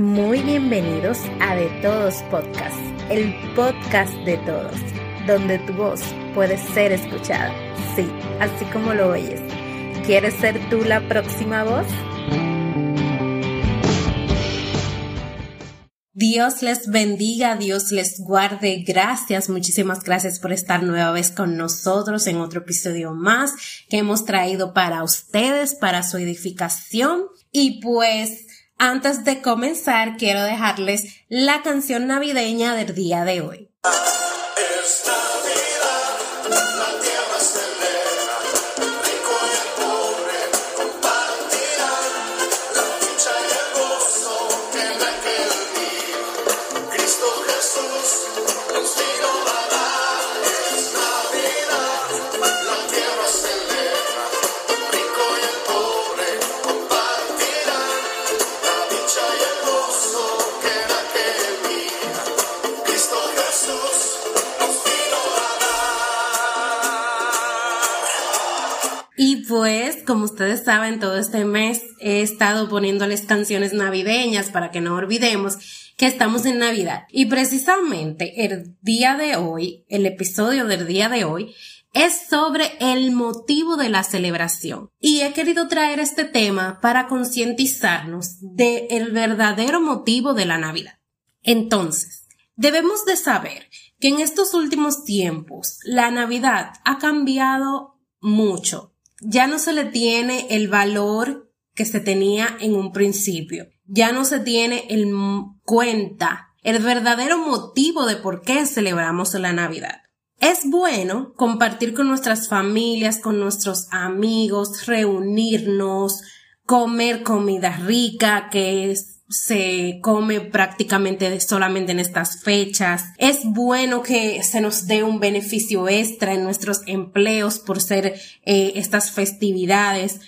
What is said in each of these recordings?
Muy bienvenidos a De Todos Podcast, el podcast de todos, donde tu voz puede ser escuchada. Sí, así como lo oyes. ¿Quieres ser tú la próxima voz? Dios les bendiga, Dios les guarde. Gracias, muchísimas gracias por estar nueva vez con nosotros en otro episodio más que hemos traído para ustedes, para su edificación. Y pues antes de comenzar, quiero dejarles la canción navideña del día de hoy. Pues, como ustedes saben, todo este mes he estado poniéndoles canciones navideñas para que no olvidemos que estamos en Navidad. Y precisamente el día de hoy, el episodio del día de hoy, es sobre el motivo de la celebración. Y he querido traer este tema para concientizarnos del el verdadero motivo de la Navidad. Entonces, debemos de saber que en estos últimos tiempos la Navidad ha cambiado mucho ya no se le tiene el valor que se tenía en un principio. Ya no se tiene en cuenta el verdadero motivo de por qué celebramos la Navidad. Es bueno compartir con nuestras familias, con nuestros amigos, reunirnos, comer comida rica, que es se come prácticamente solamente en estas fechas. Es bueno que se nos dé un beneficio extra en nuestros empleos por ser eh, estas festividades.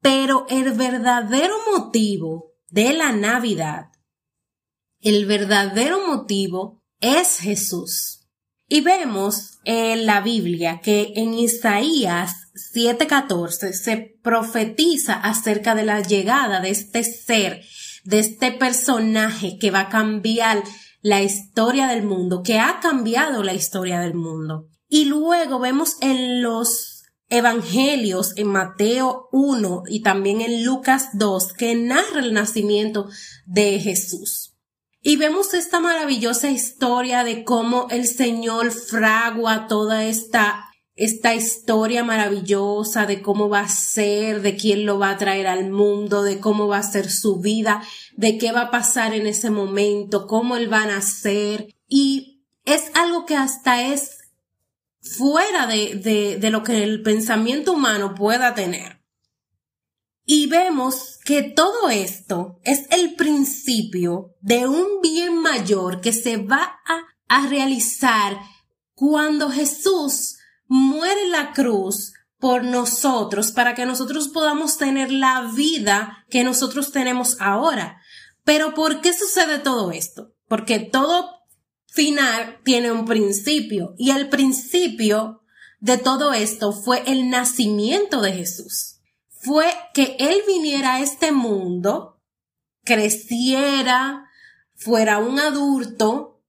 Pero el verdadero motivo de la Navidad, el verdadero motivo es Jesús. Y vemos en la Biblia que en Isaías 7:14 se profetiza acerca de la llegada de este ser de este personaje que va a cambiar la historia del mundo, que ha cambiado la historia del mundo. Y luego vemos en los evangelios, en Mateo 1 y también en Lucas 2, que narra el nacimiento de Jesús. Y vemos esta maravillosa historia de cómo el Señor fragua toda esta esta historia maravillosa de cómo va a ser, de quién lo va a traer al mundo, de cómo va a ser su vida, de qué va a pasar en ese momento, cómo él va a nacer. Y es algo que hasta es fuera de, de, lo que el pensamiento humano pueda tener. Y vemos que todo esto es el principio de un bien mayor que se va a, a realizar cuando Jesús muere la cruz por nosotros para que nosotros podamos tener la vida que nosotros tenemos ahora. Pero ¿por qué sucede todo esto? Porque todo final tiene un principio y el principio de todo esto fue el nacimiento de Jesús. Fue que Él viniera a este mundo, creciera, fuera un adulto,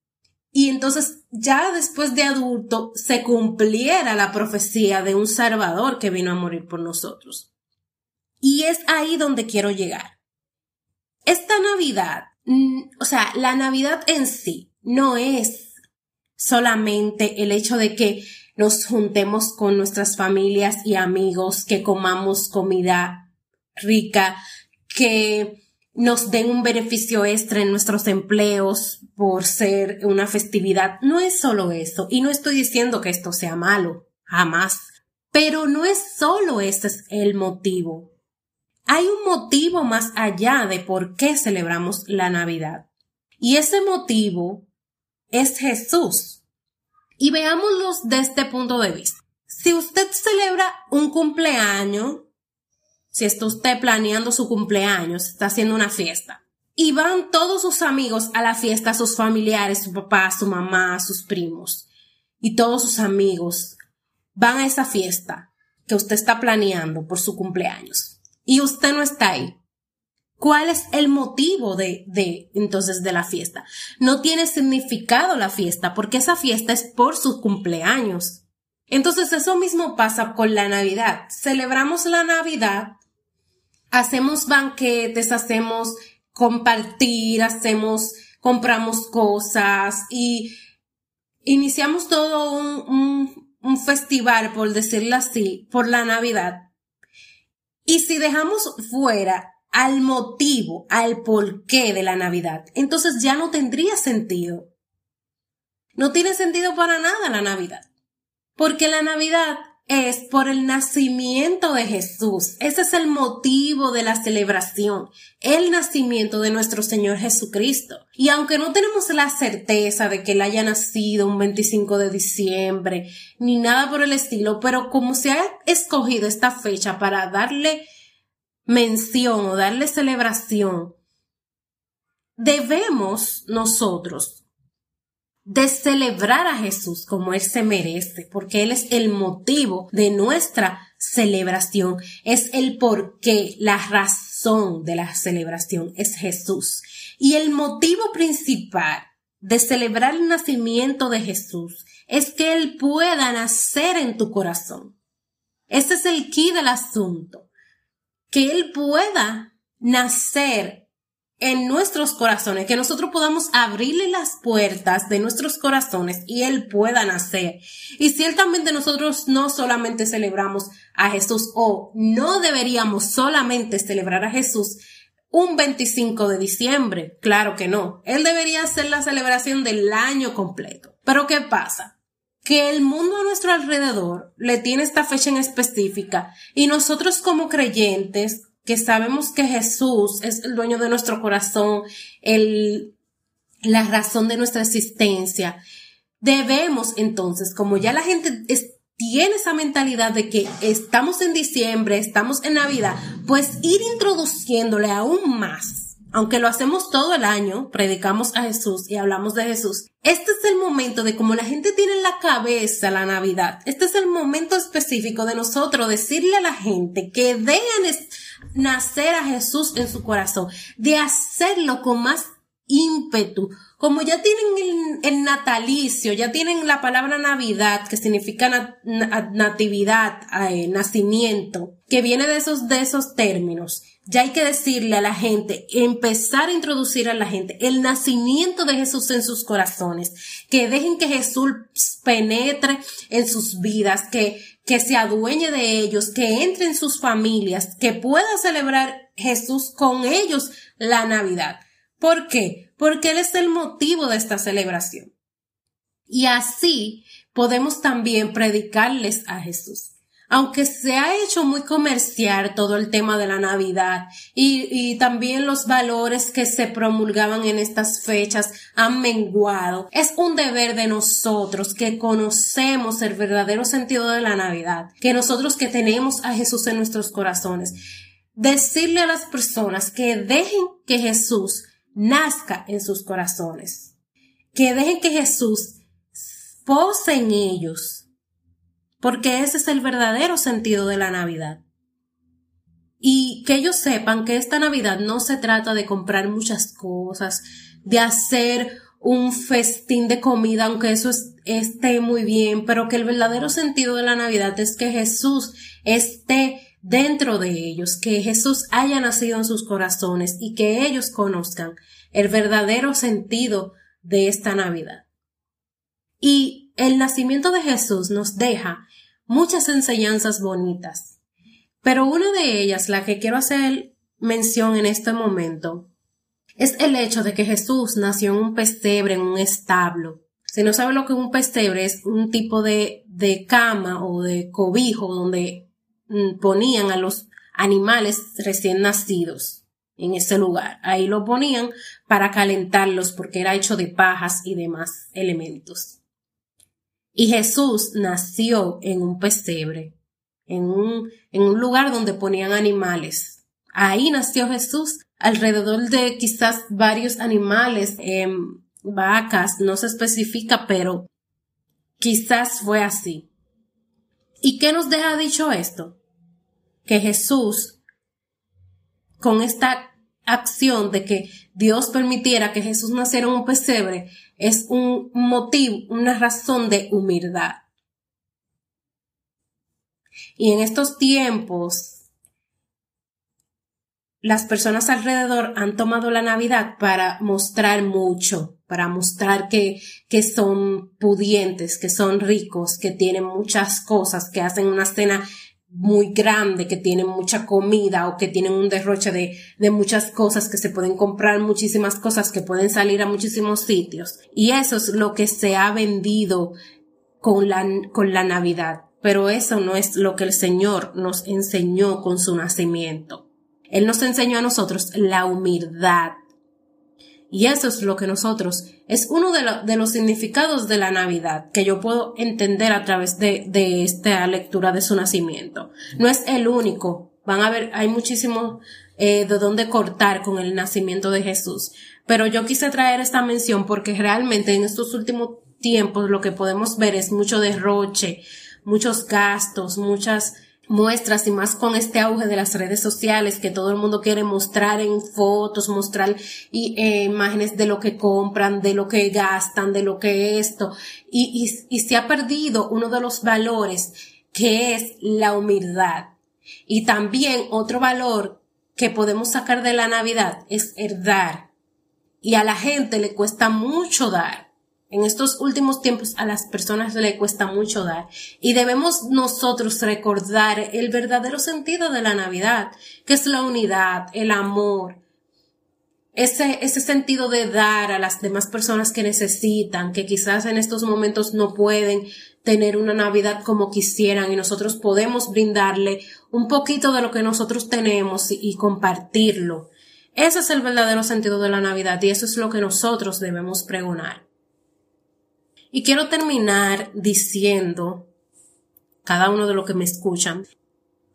y entonces ya después de adulto se cumpliera la profecía de un Salvador que vino a morir por nosotros. Y es ahí donde quiero llegar. Esta Navidad, mm, o sea, la Navidad en sí no es solamente el hecho de que nos juntemos con nuestras familias y amigos, que comamos comida rica, que nos den un beneficio extra en nuestros empleos por ser una festividad. No es solo eso. Y no estoy diciendo que esto sea malo, jamás. Pero no es solo ese es el motivo. Hay un motivo más allá de por qué celebramos la Navidad. Y ese motivo es Jesús. Y veámoslo desde este punto de vista. Si usted celebra un cumpleaños, si está usted planeando su cumpleaños, está haciendo una fiesta, y van todos sus amigos a la fiesta, sus familiares, su papá, su mamá, sus primos, y todos sus amigos van a esa fiesta que usted está planeando por su cumpleaños, y usted no está ahí. ¿Cuál es el motivo de, de, entonces, de la fiesta? No tiene significado la fiesta porque esa fiesta es por sus cumpleaños. Entonces eso mismo pasa con la Navidad. Celebramos la Navidad, hacemos banquetes, hacemos compartir, hacemos, compramos cosas y iniciamos todo un, festival, por decirlo así, por la Navidad. Y si dejamos fuera al motivo, al porqué de la Navidad, entonces ya no tendría sentido. No tiene sentido para nada la Navidad. Porque la Navidad es por el nacimiento de Jesús. Ese es el motivo de la celebración, el nacimiento de nuestro Señor Jesucristo. Y aunque no tenemos la certeza de que Él haya nacido un 25 de diciembre, ni nada por el estilo, pero como se ha escogido esta fecha para darle mención o darle celebración, debemos nosotros de celebrar a Jesús como Él se merece, porque Él es el motivo de nuestra celebración, es el porqué, la razón de la celebración es Jesús. Y el motivo principal de celebrar el nacimiento de Jesús es que Él pueda nacer en tu corazón. Ese es el key del asunto. Que Él pueda nacer en nuestros corazones, que nosotros podamos abrirle las puertas de nuestros corazones y Él pueda nacer. Y ciertamente nosotros no solamente celebramos a Jesús o no deberíamos solamente celebrar a Jesús un 25 de diciembre, claro que no. Él debería hacer la celebración del año completo. Pero ¿qué pasa? Que el mundo a nuestro alrededor le tiene esta fecha en específica y nosotros como creyentes que sabemos que Jesús es el dueño de nuestro corazón, el, la razón de nuestra existencia, debemos entonces, como ya la gente tiene esa mentalidad de que estamos en diciembre, estamos en Navidad, pues ir introduciéndole aún más aunque lo hacemos todo el año, predicamos a Jesús y hablamos de Jesús, este es el momento de como la gente tiene en la cabeza la Navidad, este es el momento específico de nosotros decirle a la gente que dejan nacer a Jesús en su corazón, de hacerlo con más ímpetu. Como ya tienen el, natalicio, ya tienen la palabra Navidad, que significa natividad, eh, nacimiento, que viene de esos, de esos términos ya hay que decirle a la gente, empezar a introducir a la gente el nacimiento de Jesús en sus corazones, que dejen que Jesús penetre en sus vidas, que, que se adueñe de ellos, que entre en sus familias, que pueda celebrar Jesús con ellos la Navidad. ¿Por qué? Porque Él es el motivo de esta celebración. Y así podemos también predicarles a Jesús aunque se ha hecho muy comercial todo el tema de la Navidad y, también los valores que se promulgaban en estas fechas han menguado, es un deber de nosotros que conocemos el verdadero sentido de la Navidad, que nosotros que tenemos a Jesús en nuestros corazones, decirle a las personas que dejen que Jesús nazca en sus corazones, que dejen que Jesús pose en ellos, porque ese es el verdadero sentido de la Navidad. Y que ellos sepan que esta Navidad no se trata de comprar muchas cosas, de hacer un festín de comida, aunque eso esté muy bien, pero que el verdadero sentido de la Navidad es que Jesús esté dentro de ellos, que Jesús haya nacido en sus corazones y que ellos conozcan el verdadero sentido de esta Navidad. Y el nacimiento de Jesús nos deja muchas enseñanzas bonitas. Pero una de ellas, la que quiero hacer mención en este momento, es el hecho de que Jesús nació en un pesebre, en un establo. Si no sabe lo que es un pesebre, es un tipo de, de cama o de cobijo donde ponían a los animales recién nacidos en ese lugar. Ahí lo ponían para calentarlos porque era hecho de pajas y demás elementos. Y Jesús nació en un pesebre, en un, en un lugar donde ponían animales. Ahí nació Jesús, alrededor de quizás varios animales, em, vacas, no se especifica, pero quizás fue así. ¿Y qué nos deja dicho esto? Que Jesús, con esta acción de que Dios permitiera que Jesús naciera en un pesebre es un motivo, una razón de humildad. Y en estos tiempos las personas alrededor han tomado la Navidad para mostrar mucho, para mostrar que, que son pudientes, que son ricos, que tienen muchas cosas, que hacen una cena muy grande, que tienen mucha comida o que tienen un derroche de, de muchas cosas, que se pueden comprar muchísimas cosas, que pueden salir a muchísimos sitios. Y eso es lo que se ha vendido con la, con la Navidad. Pero eso no es lo que el Señor nos enseñó con su nacimiento. Él nos enseñó a nosotros la humildad. Y eso es lo que nosotros, es uno de, los significados de la Navidad que yo puedo entender a través de, esta lectura de su nacimiento. No es el único. Van a ver, hay muchísimo eh, de dónde cortar con el nacimiento de Jesús. Pero yo quise traer esta mención porque realmente en estos últimos tiempos lo que podemos ver es mucho derroche, muchos gastos, muchas muestras y más con este auge de las redes sociales que todo el mundo quiere mostrar en fotos, mostrar y, eh, imágenes de lo que compran, de lo que gastan, de lo que esto. Y, y, y se ha perdido uno de los valores que es la humildad. Y también otro valor que podemos sacar de la Navidad es el dar. Y a la gente le cuesta mucho dar en estos últimos tiempos a las personas le cuesta mucho dar y debemos nosotros recordar el verdadero sentido de la Navidad, que es la unidad, el amor, ese, ese sentido de dar a las demás personas que necesitan, que quizás en estos momentos no pueden tener una Navidad como quisieran y nosotros podemos brindarle un poquito de lo que nosotros tenemos y, y compartirlo. Ese es el verdadero sentido de la Navidad y eso es lo que nosotros debemos pregonar. Y quiero terminar diciendo, cada uno de los que me escuchan,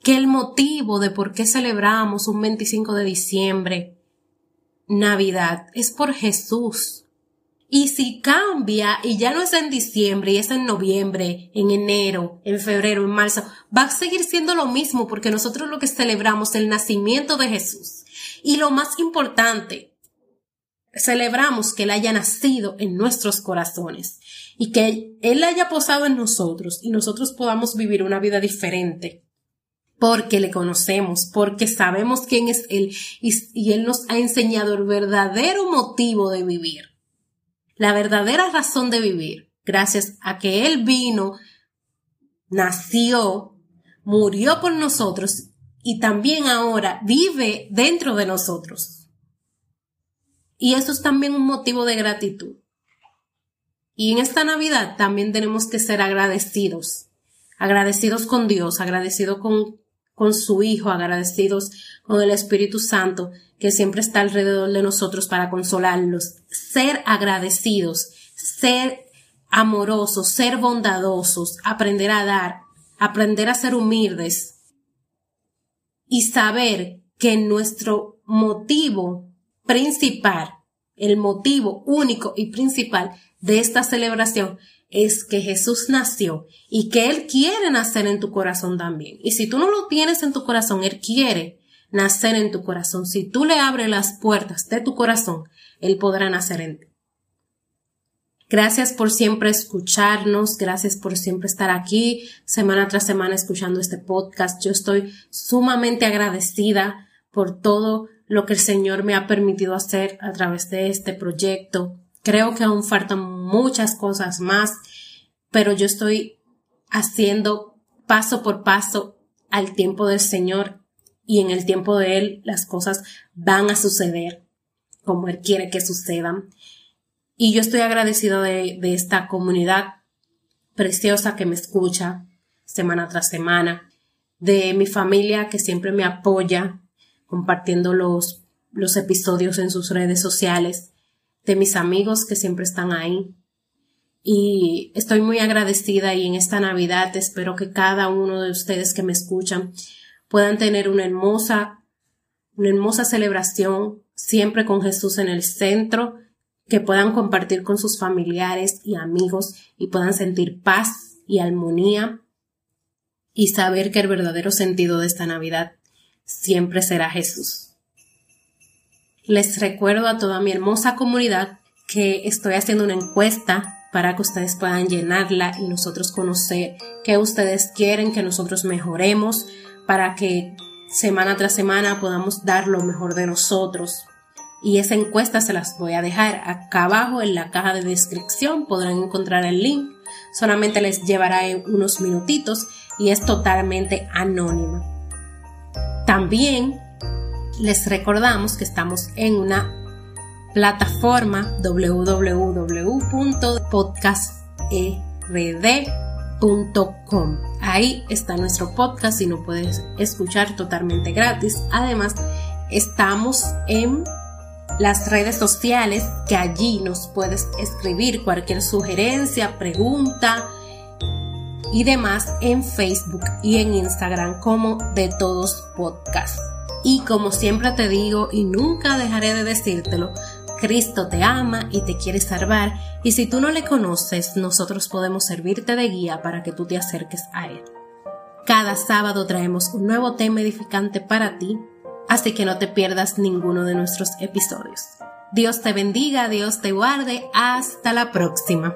que el motivo de por qué celebramos un 25 de diciembre, Navidad, es por Jesús. Y si cambia y ya no es en diciembre y es en noviembre, en enero, en febrero, en marzo, va a seguir siendo lo mismo porque nosotros lo que celebramos es el nacimiento de Jesús. Y lo más importante, celebramos que Él haya nacido en nuestros corazones y que Él haya posado en nosotros y nosotros podamos vivir una vida diferente porque le conocemos, porque sabemos quién es Él y, Él nos ha enseñado el verdadero motivo de vivir, la verdadera razón de vivir, gracias a que Él vino, nació, murió por nosotros y también ahora vive dentro de nosotros. Y eso es también un motivo de gratitud. Y en esta Navidad también tenemos que ser agradecidos, agradecidos con Dios, agradecidos con, con su Hijo, agradecidos con el Espíritu Santo que siempre está alrededor de nosotros para consolarlos. Ser agradecidos, ser amorosos, ser bondadosos, aprender a dar, aprender a ser humildes y saber que nuestro motivo principal, el motivo único y principal de esta celebración es que Jesús nació y que Él quiere nacer en tu corazón también. Y si tú no lo tienes en tu corazón, Él quiere nacer en tu corazón. Si tú le abres las puertas de tu corazón, Él podrá nacer en ti. Gracias por siempre escucharnos, gracias por siempre estar aquí semana tras semana escuchando este podcast. Yo estoy sumamente agradecida por todo lo que el Señor me ha permitido hacer a través de este proyecto. Creo que aún faltan muchas cosas más, pero yo estoy haciendo paso por paso al tiempo del Señor y en el tiempo de Él las cosas van a suceder como Él quiere que sucedan. Y yo estoy agradecida de, de esta comunidad preciosa que me escucha semana tras semana, de mi familia que siempre me apoya compartiendo los, los episodios en sus redes sociales de mis amigos que siempre están ahí. Y estoy muy agradecida y en esta Navidad espero que cada uno de ustedes que me escuchan puedan tener una hermosa, una hermosa celebración siempre con Jesús en el centro, que puedan compartir con sus familiares y amigos y puedan sentir paz y armonía y saber que el verdadero sentido de esta Navidad siempre será Jesús. Les recuerdo a toda mi hermosa comunidad que estoy haciendo una encuesta para que ustedes puedan llenarla y nosotros conocer qué ustedes quieren que nosotros mejoremos para que semana tras semana podamos dar lo mejor de nosotros. Y esa encuesta se las voy a dejar acá abajo en la caja de descripción. Podrán encontrar el link. Solamente les llevará unos minutitos y es totalmente anónima. También les recordamos que estamos en una plataforma www.podcasterd.com. Ahí está nuestro podcast y lo puedes escuchar totalmente gratis. Además, estamos en las redes sociales que allí nos puedes escribir cualquier sugerencia, pregunta y demás en Facebook y en Instagram como de todos podcast. Y como siempre te digo y nunca dejaré de decírtelo, Cristo te ama y te quiere salvar y si tú no le conoces, nosotros podemos servirte de guía para que tú te acerques a Él. Cada sábado traemos un nuevo tema edificante para ti, así que no te pierdas ninguno de nuestros episodios. Dios te bendiga, Dios te guarde, hasta la próxima.